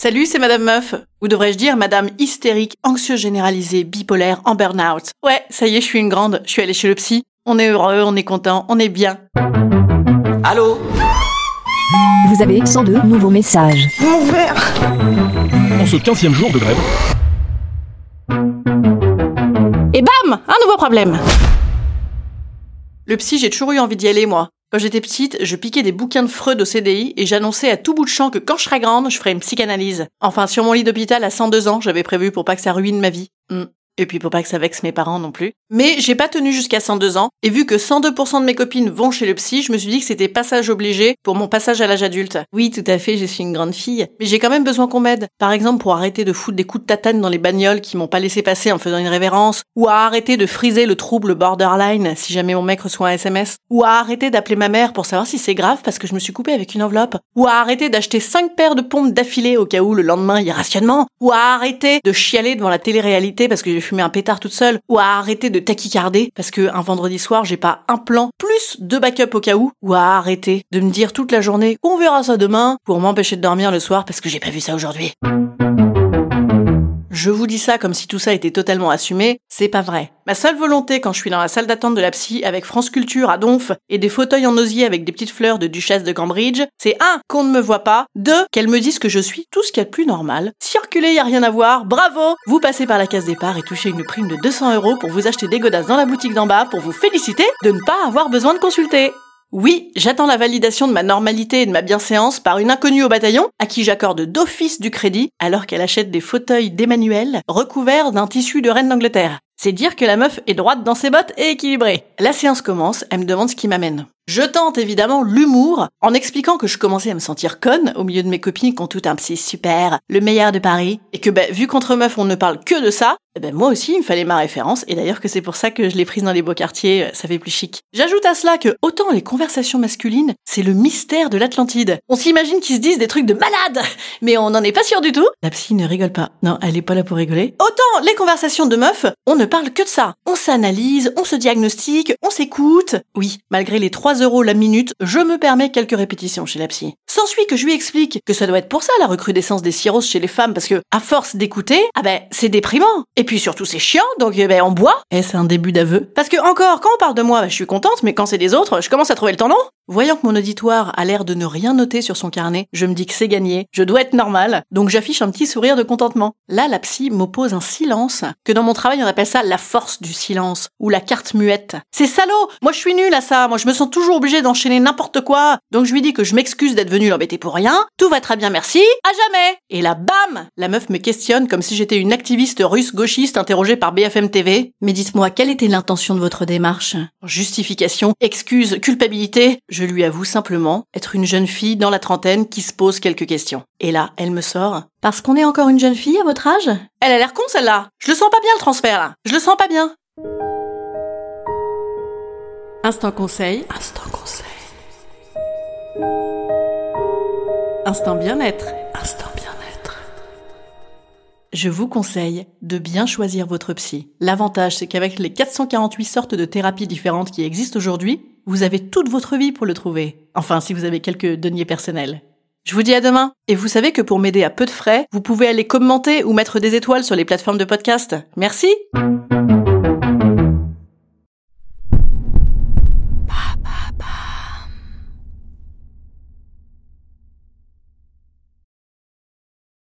Salut, c'est Madame Meuf. Ou devrais-je dire Madame hystérique, anxieuse généralisée, bipolaire, en burn-out. Ouais, ça y est, je suis une grande. Je suis allée chez le psy. On est heureux, on est content, on est bien. Allô Vous avez 102 nouveaux messages. En ce 15e jour de grève, Et bam Un nouveau problème Le psy, j'ai toujours eu envie d'y aller, moi. Quand j'étais petite, je piquais des bouquins de Freud au CDI et j'annonçais à tout bout de champ que quand je serais grande, je ferais une psychanalyse. Enfin, sur mon lit d'hôpital à 102 ans, j'avais prévu pour pas que ça ruine ma vie. Hmm. Et puis pour pas que ça vexe mes parents non plus. Mais j'ai pas tenu jusqu'à 102 ans, et vu que 102% de mes copines vont chez le psy, je me suis dit que c'était passage obligé pour mon passage à l'âge adulte. Oui, tout à fait, je suis une grande fille. Mais j'ai quand même besoin qu'on m'aide. Par exemple, pour arrêter de foutre des coups de tatane dans les bagnoles qui m'ont pas laissé passer en faisant une révérence, ou à arrêter de friser le trouble borderline si jamais mon mec reçoit un SMS, ou à arrêter d'appeler ma mère pour savoir si c'est grave parce que je me suis coupée avec une enveloppe, ou à arrêter d'acheter 5 paires de pompes d'affilée au cas où le lendemain il y a rationnement, ou à arrêter de chialer devant la télé-réalité parce que fumé un pétard toute seule, ou à arrêter de taquicarder parce que un vendredi soir j'ai pas un plan plus deux backups au cas où, ou à arrêter de me dire toute la journée on verra ça demain pour m'empêcher de dormir le soir parce que j'ai pas vu ça aujourd'hui. Je vous dis ça comme si tout ça était totalement assumé, c'est pas vrai. Ma seule volonté quand je suis dans la salle d'attente de la psy avec France Culture à Donf et des fauteuils en osier avec des petites fleurs de duchesse de Cambridge, c'est un, qu'on ne me voit pas, deux, qu'elle me dise que je suis tout ce qu'il y a de plus normal. Circuler, y a rien à voir, bravo Vous passez par la case départ et touchez une prime de 200 euros pour vous acheter des godasses dans la boutique d'en bas pour vous féliciter de ne pas avoir besoin de consulter. Oui, j'attends la validation de ma normalité et de ma bienséance par une inconnue au bataillon, à qui j'accorde d'office du crédit, alors qu'elle achète des fauteuils d'Emmanuel recouverts d'un tissu de reine d'Angleterre. C'est dire que la meuf est droite dans ses bottes et équilibrée. La séance commence, elle me demande ce qui m'amène. Je tente évidemment l'humour en expliquant que je commençais à me sentir conne au milieu de mes copines qui ont tout un psy super, le meilleur de Paris, et que bah, vu qu'entre meufs on ne parle que de ça, eh ben moi aussi il me fallait ma référence, et d'ailleurs que c'est pour ça que je l'ai prise dans les beaux quartiers, euh, ça fait plus chic. J'ajoute à cela que autant les conversations masculines, c'est le mystère de l'Atlantide. On s'imagine qu'ils se disent des trucs de malade, mais on n'en est pas sûr du tout. La psy ne rigole pas. Non, elle est pas là pour rigoler. Autant les conversations de meufs, on ne parle que de ça. On s'analyse, on se diagnostique, on s'écoute. Oui, malgré les 3 euros la minute, je me permets quelques répétitions chez la psy. S'ensuit que je lui explique que ça doit être pour ça la recrudescence des cirrhoses chez les femmes, parce que à force d'écouter, ah ben c'est déprimant. Et puis surtout c'est chiant, donc eh ben on boit. Et c'est un début d'aveu. Parce que encore, quand on parle de moi, ben, je suis contente, mais quand c'est des autres, je commence à trouver le temps long. Voyant que mon auditoire a l'air de ne rien noter sur son carnet, je me dis que c'est gagné, je dois être normal, donc j'affiche un petit sourire de contentement. Là, la psy m'oppose un silence, que dans mon travail on appelle ça la force du silence, ou la carte muette. C'est salaud! Moi je suis nulle à ça, moi je me sens toujours obligée d'enchaîner n'importe quoi. Donc je lui dis que je m'excuse d'être venue l'embêter pour rien, tout va très bien merci, à jamais! Et là, bam! La meuf me questionne comme si j'étais une activiste russe gauchiste interrogée par BFM TV. Mais dites-moi, quelle était l'intention de votre démarche? Justification, excuse, culpabilité? Lui avoue simplement être une jeune fille dans la trentaine qui se pose quelques questions. Et là, elle me sort Parce qu'on est encore une jeune fille à votre âge? Elle a l'air con celle-là Je le sens pas bien le transfert là Je le sens pas bien Instant conseil. Instant conseil. Instant bien-être. Instant bien-être. Je vous conseille de bien choisir votre psy. L'avantage, c'est qu'avec les 448 sortes de thérapies différentes qui existent aujourd'hui, vous avez toute votre vie pour le trouver. Enfin, si vous avez quelques deniers personnels. Je vous dis à demain. Et vous savez que pour m'aider à peu de frais, vous pouvez aller commenter ou mettre des étoiles sur les plateformes de podcast. Merci.